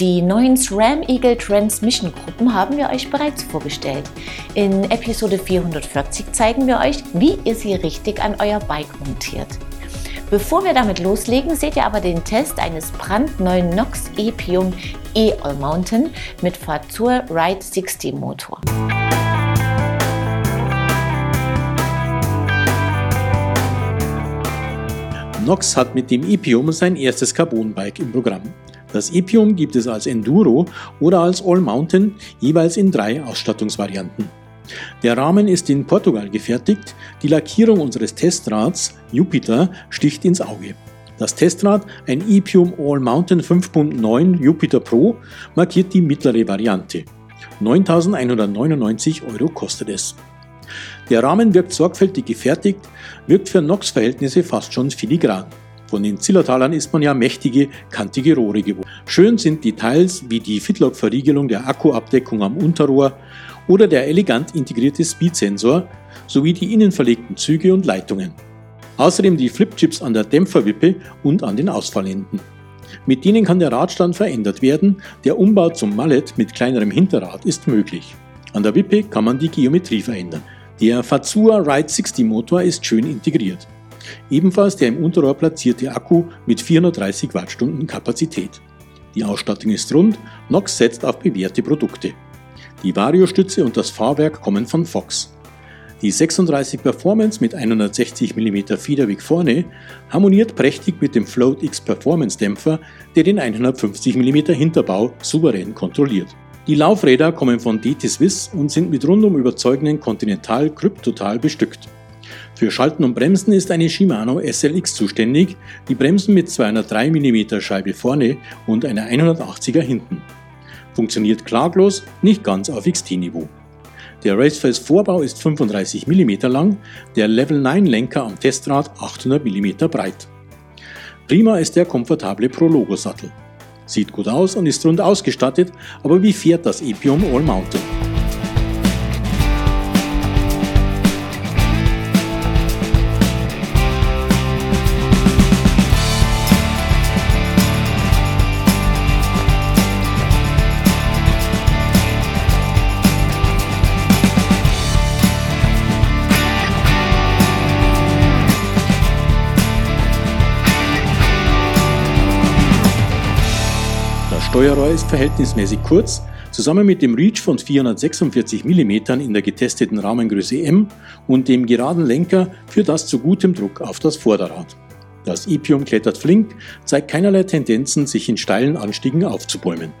Die neuen SRAM Eagle Transmission Gruppen haben wir euch bereits vorgestellt. In Episode 440 zeigen wir euch, wie ihr sie richtig an euer Bike montiert. Bevor wir damit loslegen, seht ihr aber den Test eines brandneuen Nox Epium E-All Mountain mit Fazur Ride 60 Motor. Nox hat mit dem Epium sein erstes Carbon-Bike im Programm. Das Epium gibt es als Enduro oder als All Mountain jeweils in drei Ausstattungsvarianten. Der Rahmen ist in Portugal gefertigt, die Lackierung unseres Testrads Jupiter sticht ins Auge. Das Testrad, ein Epium All Mountain 5.9 Jupiter Pro, markiert die mittlere Variante. 9.199 Euro kostet es. Der Rahmen wirkt sorgfältig gefertigt, wirkt für NOx-Verhältnisse fast schon filigran. Von den Zillertalern ist man ja mächtige, kantige Rohre gewohnt. Schön sind Details wie die Fitlock-Verriegelung der Akkuabdeckung am Unterrohr oder der elegant integrierte Speedsensor sowie die innen verlegten Züge und Leitungen. Außerdem die Flipchips an der Dämpferwippe und an den Ausfallenden. Mit denen kann der Radstand verändert werden, der Umbau zum Mallet mit kleinerem Hinterrad ist möglich. An der Wippe kann man die Geometrie verändern. Der Fazua Ride 60 Motor ist schön integriert. Ebenfalls der im Unterrohr platzierte Akku mit 430 Wattstunden Kapazität. Die Ausstattung ist rund, Nox setzt auf bewährte Produkte. Die Variostütze und das Fahrwerk kommen von Fox. Die 36 Performance mit 160 mm Federweg vorne harmoniert prächtig mit dem Float X Performance Dämpfer, der den 150 mm Hinterbau souverän kontrolliert. Die Laufräder kommen von DT Swiss und sind mit rundum überzeugenden Continental Kryptotal bestückt. Für Schalten und Bremsen ist eine Shimano SLX zuständig, die Bremsen mit 203 mm Scheibe vorne und einer 180er hinten. Funktioniert klaglos, nicht ganz auf XT-Niveau. Der Raceface Vorbau ist 35 mm lang, der Level 9 Lenker am Testrad 800 mm breit. Prima ist der komfortable Prologo Sattel. Sieht gut aus und ist rund ausgestattet, aber wie fährt das Epium All Mountain? Steuerrohr ist verhältnismäßig kurz, zusammen mit dem Reach von 446 mm in der getesteten Rahmengröße M und dem geraden Lenker führt das zu gutem Druck auf das Vorderrad. Das Epium klettert flink, zeigt keinerlei Tendenzen, sich in steilen Anstiegen aufzubäumen.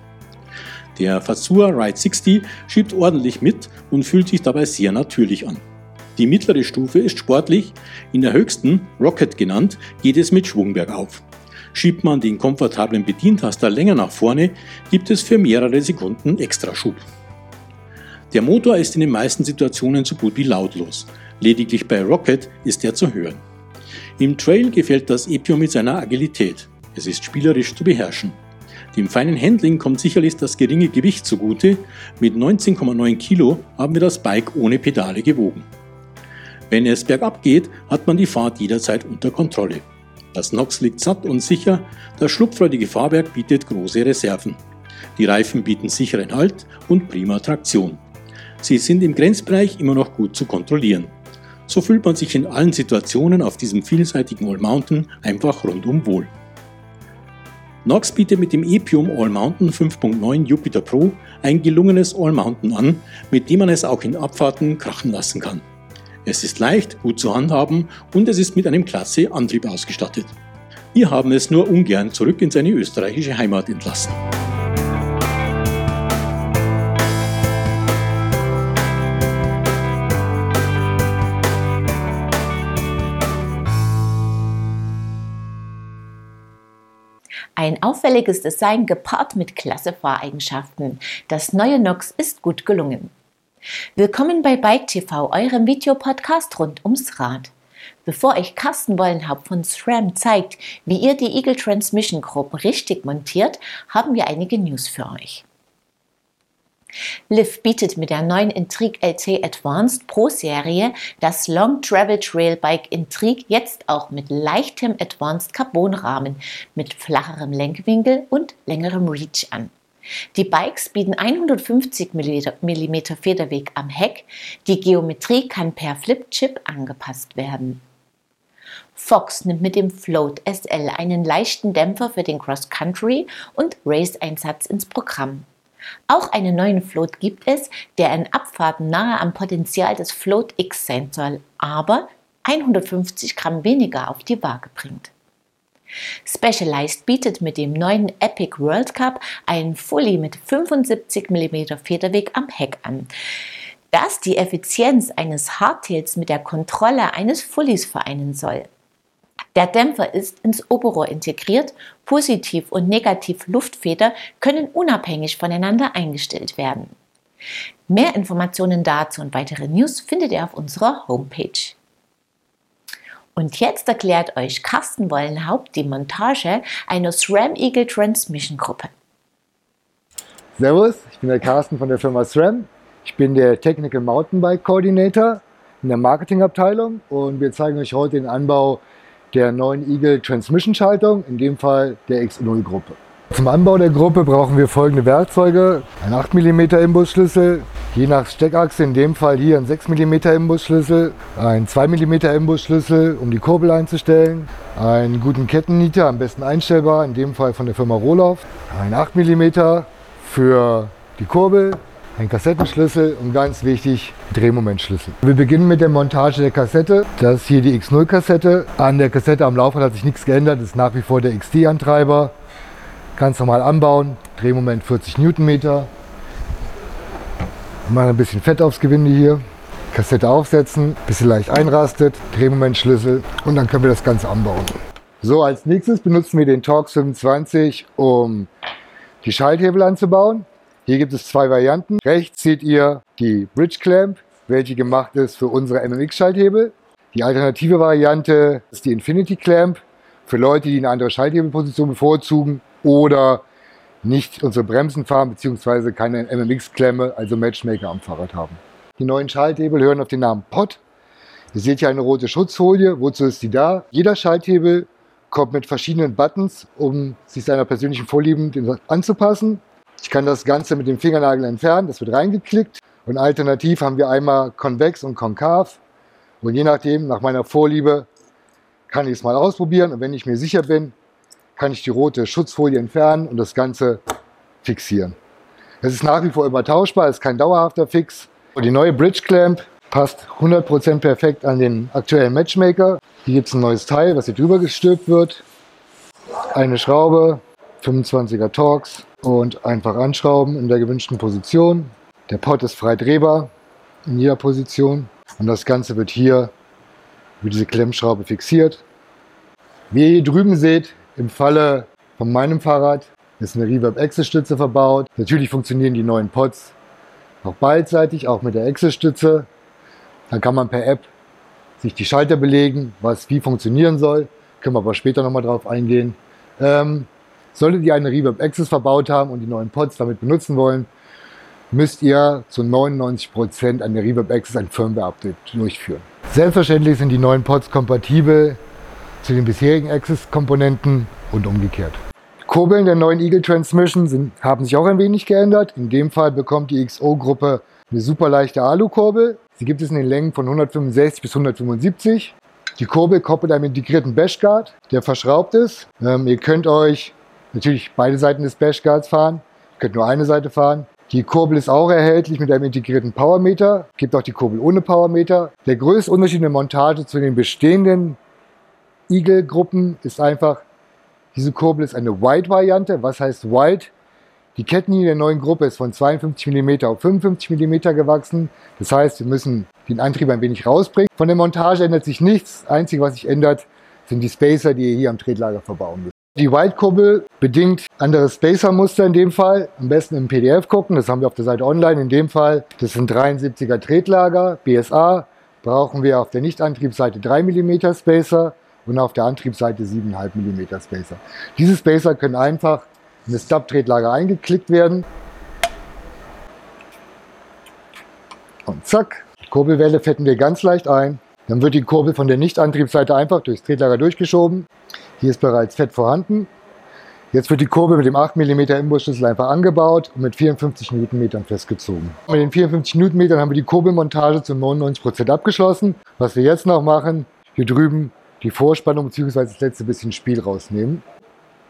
Der Fazua Ride 60 schiebt ordentlich mit und fühlt sich dabei sehr natürlich an. Die mittlere Stufe ist sportlich, in der höchsten, Rocket genannt, geht es mit Schwung bergauf. Schiebt man den komfortablen Bedientaster länger nach vorne, gibt es für mehrere Sekunden Extraschub. Der Motor ist in den meisten Situationen so gut wie lautlos. Lediglich bei Rocket ist er zu hören. Im Trail gefällt das Epio mit seiner Agilität. Es ist spielerisch zu beherrschen. Dem feinen Handling kommt sicherlich das geringe Gewicht zugute. Mit 19,9 Kilo haben wir das Bike ohne Pedale gewogen. Wenn es bergab geht, hat man die Fahrt jederzeit unter Kontrolle. Das Nox liegt satt und sicher, das schlupfreudige Fahrwerk bietet große Reserven. Die Reifen bieten sicheren Halt und prima Traktion. Sie sind im Grenzbereich immer noch gut zu kontrollieren. So fühlt man sich in allen Situationen auf diesem vielseitigen All Mountain einfach rundum wohl. Nox bietet mit dem Epium All Mountain 5.9 Jupiter Pro ein gelungenes All Mountain an, mit dem man es auch in Abfahrten krachen lassen kann. Es ist leicht, gut zu handhaben und es ist mit einem klasse Antrieb ausgestattet. Wir haben es nur ungern zurück in seine österreichische Heimat entlassen. Ein auffälliges Design gepaart mit klasse Fahreigenschaften. Das neue Nox ist gut gelungen. Willkommen bei Bike TV, eurem Videopodcast rund ums Rad. Bevor euch Carsten Wollenhaupt von SRAM zeigt, wie ihr die Eagle Transmission Gruppen richtig montiert, haben wir einige News für euch. Liv bietet mit der neuen Intrigue LT Advanced Pro Serie das Long Travel Trail Bike Intrigue jetzt auch mit leichtem Advanced Carbon Rahmen mit flacherem Lenkwinkel und längerem Reach an. Die Bikes bieten 150 mm Federweg am Heck. Die Geometrie kann per Flipchip angepasst werden. Fox nimmt mit dem Float SL einen leichten Dämpfer für den Cross-Country und Race-Einsatz ins Programm. Auch einen neuen Float gibt es, der in Abfahrten nahe am Potenzial des Float X sein soll, aber 150 Gramm weniger auf die Waage bringt. Specialized bietet mit dem neuen Epic World Cup einen Fully mit 75 mm Federweg am Heck an, das die Effizienz eines Hardtails mit der Kontrolle eines Fullies vereinen soll. Der Dämpfer ist ins Oberrohr integriert, Positiv- und Negativ-Luftfeder können unabhängig voneinander eingestellt werden. Mehr Informationen dazu und weitere News findet ihr auf unserer Homepage. Und jetzt erklärt euch Carsten Wollenhaupt die Montage einer SRAM Eagle Transmission Gruppe. Servus, ich bin der Carsten von der Firma SRAM. Ich bin der Technical Mountainbike Coordinator in der Marketingabteilung und wir zeigen euch heute den Anbau der neuen Eagle Transmission Schaltung, in dem Fall der X0 Gruppe. Zum Anbau der Gruppe brauchen wir folgende Werkzeuge. Ein 8 mm Imbusschlüssel, je nach Steckachse in dem Fall hier ein 6 mm Imbusschlüssel, ein 2 mm Imbusschlüssel, um die Kurbel einzustellen, einen guten Kettennieter, am besten einstellbar, in dem Fall von der Firma Rohloff, ein 8 mm für die Kurbel, ein Kassettenschlüssel und ganz wichtig, Drehmomentschlüssel. Wir beginnen mit der Montage der Kassette. Das ist hier die X0-Kassette. An der Kassette am Laufrad hat sich nichts geändert, das ist nach wie vor der XD-Antreiber. Ganz normal anbauen, Drehmoment 40 Newtonmeter. Machen ein bisschen Fett aufs Gewinde hier. Kassette aufsetzen, bisschen leicht einrastet, Drehmomentschlüssel und dann können wir das Ganze anbauen. So, als nächstes benutzen wir den Torx 25, um die Schalthebel anzubauen. Hier gibt es zwei Varianten. Rechts seht ihr die Bridge Clamp, welche gemacht ist für unsere MMX-Schalthebel. Die alternative Variante ist die Infinity Clamp für Leute, die eine andere Schalthebelposition bevorzugen oder nicht unsere Bremsen fahren bzw. keine MMX-Klemme, also Matchmaker am Fahrrad haben. Die neuen Schalthebel hören auf den Namen POT. Ihr seht hier eine rote Schutzfolie. Wozu ist die da? Jeder Schalthebel kommt mit verschiedenen Buttons, um sich seiner persönlichen Vorlieben anzupassen. Ich kann das Ganze mit dem Fingernagel entfernen, das wird reingeklickt. Und alternativ haben wir einmal konvex und konkav. Und je nachdem, nach meiner Vorliebe, kann ich es mal ausprobieren. Und wenn ich mir sicher bin, kann ich die rote Schutzfolie entfernen und das Ganze fixieren. Es ist nach wie vor übertauschbar, es ist kein dauerhafter Fix. Und die neue Bridge Clamp passt 100% perfekt an den aktuellen Matchmaker. Hier gibt es ein neues Teil, was hier drüber gestülpt wird. Eine Schraube, 25er Torx, und einfach anschrauben in der gewünschten Position. Der Pot ist frei drehbar in jeder Position und das Ganze wird hier über diese Klemmschraube fixiert. Wie ihr hier drüben seht, im Falle von meinem Fahrrad ist eine Reverb-Exel-Stütze verbaut. Natürlich funktionieren die neuen Pots auch beidseitig, auch mit der Exel-Stütze. Dann kann man per App sich die Schalter belegen, was wie funktionieren soll. Können wir aber später nochmal drauf eingehen. Ähm, Solltet ihr eine Reverb Access verbaut haben und die neuen Pods damit benutzen wollen, müsst ihr zu 99% an der Reverb Access ein Firmware-Update durchführen. Selbstverständlich sind die neuen Pods kompatibel zu den bisherigen Access-Komponenten und umgekehrt. Kurbeln der neuen Eagle Transmission sind, haben sich auch ein wenig geändert. In dem Fall bekommt die XO-Gruppe eine super leichte Alu-Kurbel. Sie gibt es in den Längen von 165 bis 175. Die Kurbel mit einem integrierten Bashguard, der verschraubt ist. Ähm, ihr könnt euch natürlich beide Seiten des Bashguards fahren. Ihr könnt nur eine Seite fahren. Die Kurbel ist auch erhältlich mit einem integrierten Powermeter. Gibt auch die Kurbel ohne Powermeter. Der größte Unterschied in der Montage zu den bestehenden Eagle-Gruppen ist einfach, diese Kurbel ist eine Wide-Variante. Was heißt Wide? Die Kettenlinie der neuen Gruppe ist von 52 mm auf 55 mm gewachsen. Das heißt, wir müssen den Antrieb ein wenig rausbringen. Von der Montage ändert sich nichts. Das Einzige, was sich ändert, sind die Spacer, die ihr hier am Tretlager verbauen müsst. Die White-Kurbel bedingt anderes Spacer-Muster in dem Fall. Am besten im PDF gucken, das haben wir auf der Seite online. In dem Fall, das sind 73er Tretlager, BSA. Brauchen wir auf der Nicht-Antriebsseite 3 mm Spacer und auf der Antriebsseite 7,5 mm Spacer. Diese Spacer können einfach in das Stub-Tretlager eingeklickt werden. Und zack, die Kurbelwelle fetten wir ganz leicht ein. Dann wird die Kurbel von der Nicht-Antriebsseite einfach durchs Tretlager durchgeschoben. Hier ist bereits Fett vorhanden. Jetzt wird die Kurbel mit dem 8 mm Imbusschlüssel einfach angebaut und mit 54 Newtonmetern festgezogen. Mit den 54 Newtonmetern haben wir die Kurbelmontage zu 99% abgeschlossen. Was wir jetzt noch machen, hier drüben die Vorspannung bzw. das letzte bisschen Spiel rausnehmen.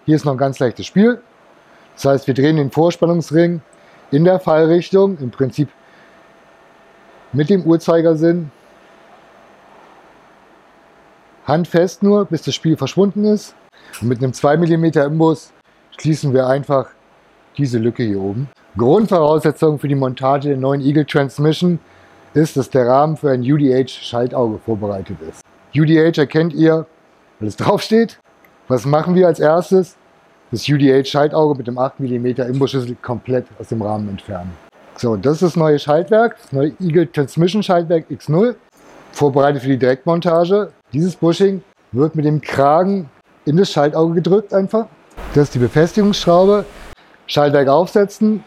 Hier ist noch ein ganz leichtes Spiel. Das heißt, wir drehen den Vorspannungsring in der Fallrichtung, im Prinzip mit dem Uhrzeigersinn. Handfest nur, bis das Spiel verschwunden ist. Und mit einem 2 mm Imbus schließen wir einfach diese Lücke hier oben. Grundvoraussetzung für die Montage der neuen Eagle Transmission ist, dass der Rahmen für ein UDH-Schaltauge vorbereitet ist. UDH erkennt ihr, weil es draufsteht. Was machen wir als erstes? Das UDH-Schaltauge mit dem 8 mm Imbusschlüssel komplett aus dem Rahmen entfernen. So, das ist das neue Schaltwerk, das neue Eagle Transmission Schaltwerk X0, vorbereitet für die Direktmontage. Dieses Bushing wird mit dem Kragen in das Schaltauge gedrückt einfach. Das ist die Befestigungsschraube. Schaltwerk aufsetzen.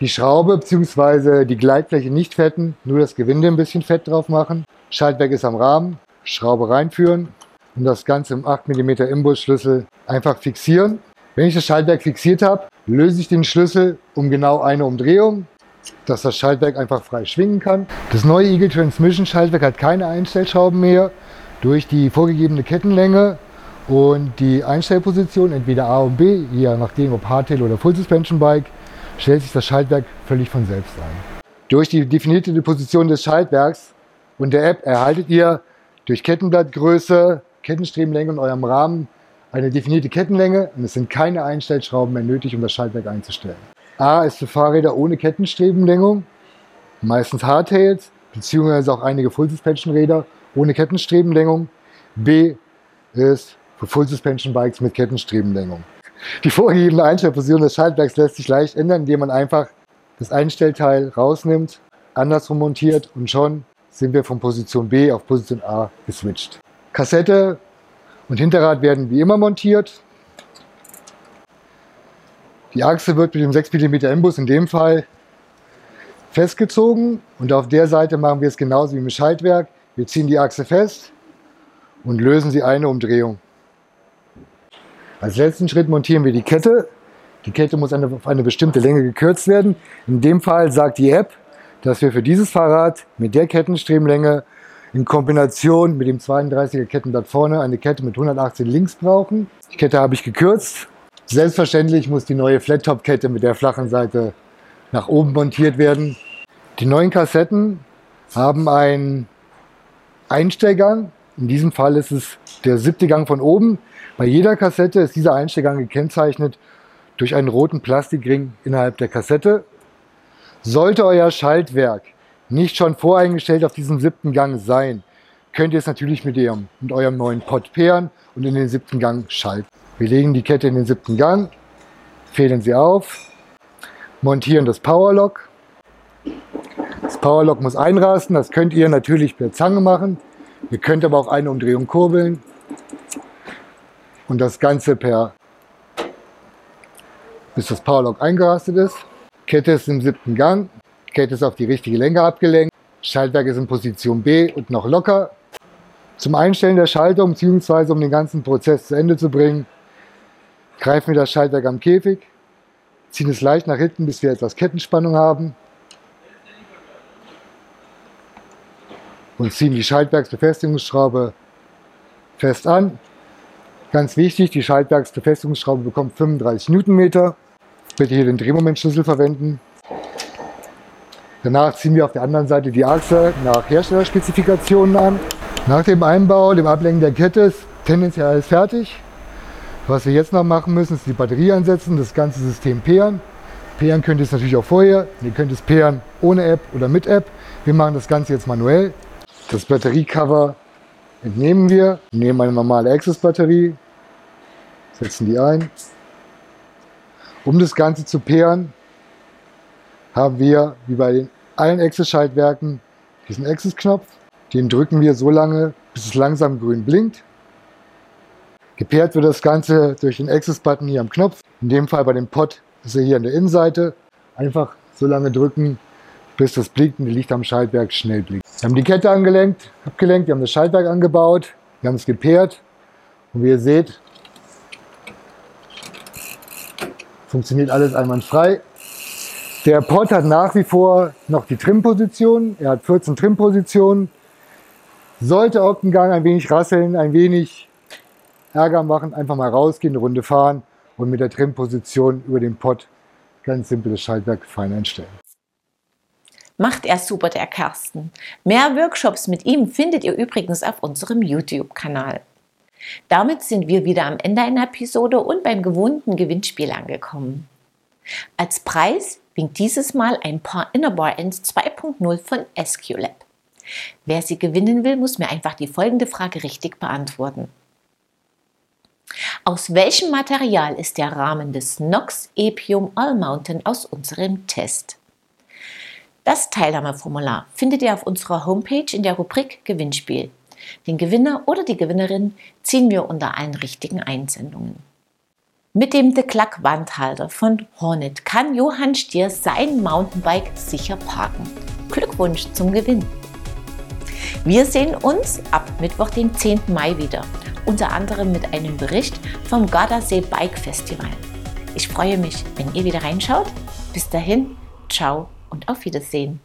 Die Schraube bzw. die Gleitfläche nicht fetten, nur das Gewinde ein bisschen Fett drauf machen. Schaltwerk ist am Rahmen. Schraube reinführen und das Ganze im 8 mm Imbusschlüssel einfach fixieren. Wenn ich das Schaltwerk fixiert habe, löse ich den Schlüssel um genau eine Umdrehung, dass das Schaltwerk einfach frei schwingen kann. Das neue Eagle Transmission Schaltwerk hat keine Einstellschrauben mehr. Durch die vorgegebene Kettenlänge und die Einstellposition, entweder A und B, je nachdem ob Hardtail oder Full Suspension Bike, stellt sich das Schaltwerk völlig von selbst ein. Durch die definierte Position des Schaltwerks und der App erhaltet ihr durch Kettenblattgröße, Kettenstrebenlänge und eurem Rahmen eine definierte Kettenlänge und es sind keine Einstellschrauben mehr nötig, um das Schaltwerk einzustellen. A ist für Fahrräder ohne Kettenstrebenlängung, meistens Hardtails, beziehungsweise auch einige Full Suspension Räder ohne Kettenstrebenlängung. B ist für Full Suspension Bikes mit Kettenstrebenlängung. Die vorgegebene Einstellposition des Schaltwerks lässt sich leicht ändern, indem man einfach das Einstellteil rausnimmt, andersrum montiert und schon sind wir von Position B auf Position A geswitcht. Kassette und Hinterrad werden wie immer montiert. Die Achse wird mit dem 6 mm Imbus in dem Fall festgezogen und auf der Seite machen wir es genauso wie im Schaltwerk. Wir ziehen die Achse fest und lösen sie eine Umdrehung. Als letzten Schritt montieren wir die Kette. Die Kette muss auf eine bestimmte Länge gekürzt werden. In dem Fall sagt die App, dass wir für dieses Fahrrad mit der Kettenstrebenlänge in Kombination mit dem 32er Kettenblatt vorne eine Kette mit 118 links brauchen. Die Kette habe ich gekürzt. Selbstverständlich muss die neue Flat-Top-Kette mit der flachen Seite nach oben montiert werden. Die neuen Kassetten haben einen Einstellgang. In diesem Fall ist es der siebte Gang von oben. Bei jeder Kassette ist dieser Einstellgang gekennzeichnet durch einen roten Plastikring innerhalb der Kassette. Sollte euer Schaltwerk nicht schon voreingestellt auf diesem siebten Gang sein, könnt ihr es natürlich mit, ihrem, mit eurem neuen Pod pairen und in den siebten Gang schalten. Wir legen die Kette in den siebten Gang, fädeln sie auf, montieren das Powerlock. Das Powerlock muss einrasten, das könnt ihr natürlich per Zange machen. Ihr könnt aber auch eine Umdrehung kurbeln und das Ganze per bis das Powerlock eingerastet ist. Kette ist im siebten Gang, Kette ist auf die richtige Länge abgelenkt, Schaltwerk ist in Position B und noch locker. Zum Einstellen der Schaltung bzw. um den ganzen Prozess zu Ende zu bringen, greifen wir das Schaltwerk am Käfig, ziehen es leicht nach hinten, bis wir etwas Kettenspannung haben und ziehen die Schaltwerksbefestigungsschraube fest an. Ganz wichtig, die Schaltwerksbefestigungsschraube bekommt 35 Newtonmeter. Bitte hier den Drehmomentschlüssel verwenden. Danach ziehen wir auf der anderen Seite die Achse nach Herstellerspezifikationen an. Nach dem Einbau, dem Ablenken der Kette ist tendenziell alles fertig. Was wir jetzt noch machen müssen, ist die Batterie einsetzen, das ganze System pairen. Pairen könnt ihr es natürlich auch vorher. Ihr könnt es pairen ohne App oder mit App. Wir machen das Ganze jetzt manuell. Das Batteriecover entnehmen wir, nehmen eine normale Access-Batterie, setzen die ein. Um das Ganze zu pairen, haben wir, wie bei den allen Access-Schaltwerken, diesen Access-Knopf. Den drücken wir so lange, bis es langsam grün blinkt. Gepaart wird das Ganze durch den Access-Button hier am Knopf. In dem Fall bei dem Pod ist er hier an der Innenseite. Einfach so lange drücken, bis das blinkende Licht am Schaltwerk schnell blinkt. Wir haben die Kette angelenkt, abgelenkt, wir haben das Schaltwerk angebaut, wir haben es gepaart und wie ihr seht, Funktioniert alles einwandfrei. Der Pod hat nach wie vor noch die Trimposition. Er hat 14 Trimpositionen. Sollte auf dem Gang ein wenig rasseln, ein wenig Ärger machen, einfach mal rausgehen, eine Runde fahren und mit der Trimposition über den Pod ganz simples Schaltwerk fein einstellen. Macht er super, der Kersten. Mehr Workshops mit ihm findet ihr übrigens auf unserem YouTube-Kanal. Damit sind wir wieder am Ende einer Episode und beim gewohnten Gewinnspiel angekommen. Als Preis winkt dieses Mal ein paar Innerbar Ends 2.0 von SQLab. Wer sie gewinnen will, muss mir einfach die folgende Frage richtig beantworten. Aus welchem Material ist der Rahmen des Nox Epium All Mountain aus unserem Test? Das Teilnahmeformular findet ihr auf unserer Homepage in der Rubrik Gewinnspiel. Den Gewinner oder die Gewinnerin ziehen wir unter allen richtigen Einsendungen. Mit dem The Cluck Wandhalter von Hornet kann Johann Stier sein Mountainbike sicher parken. Glückwunsch zum Gewinn! Wir sehen uns ab Mittwoch, den 10. Mai wieder, unter anderem mit einem Bericht vom Gardasee Bike Festival. Ich freue mich, wenn ihr wieder reinschaut. Bis dahin, ciao und auf Wiedersehen.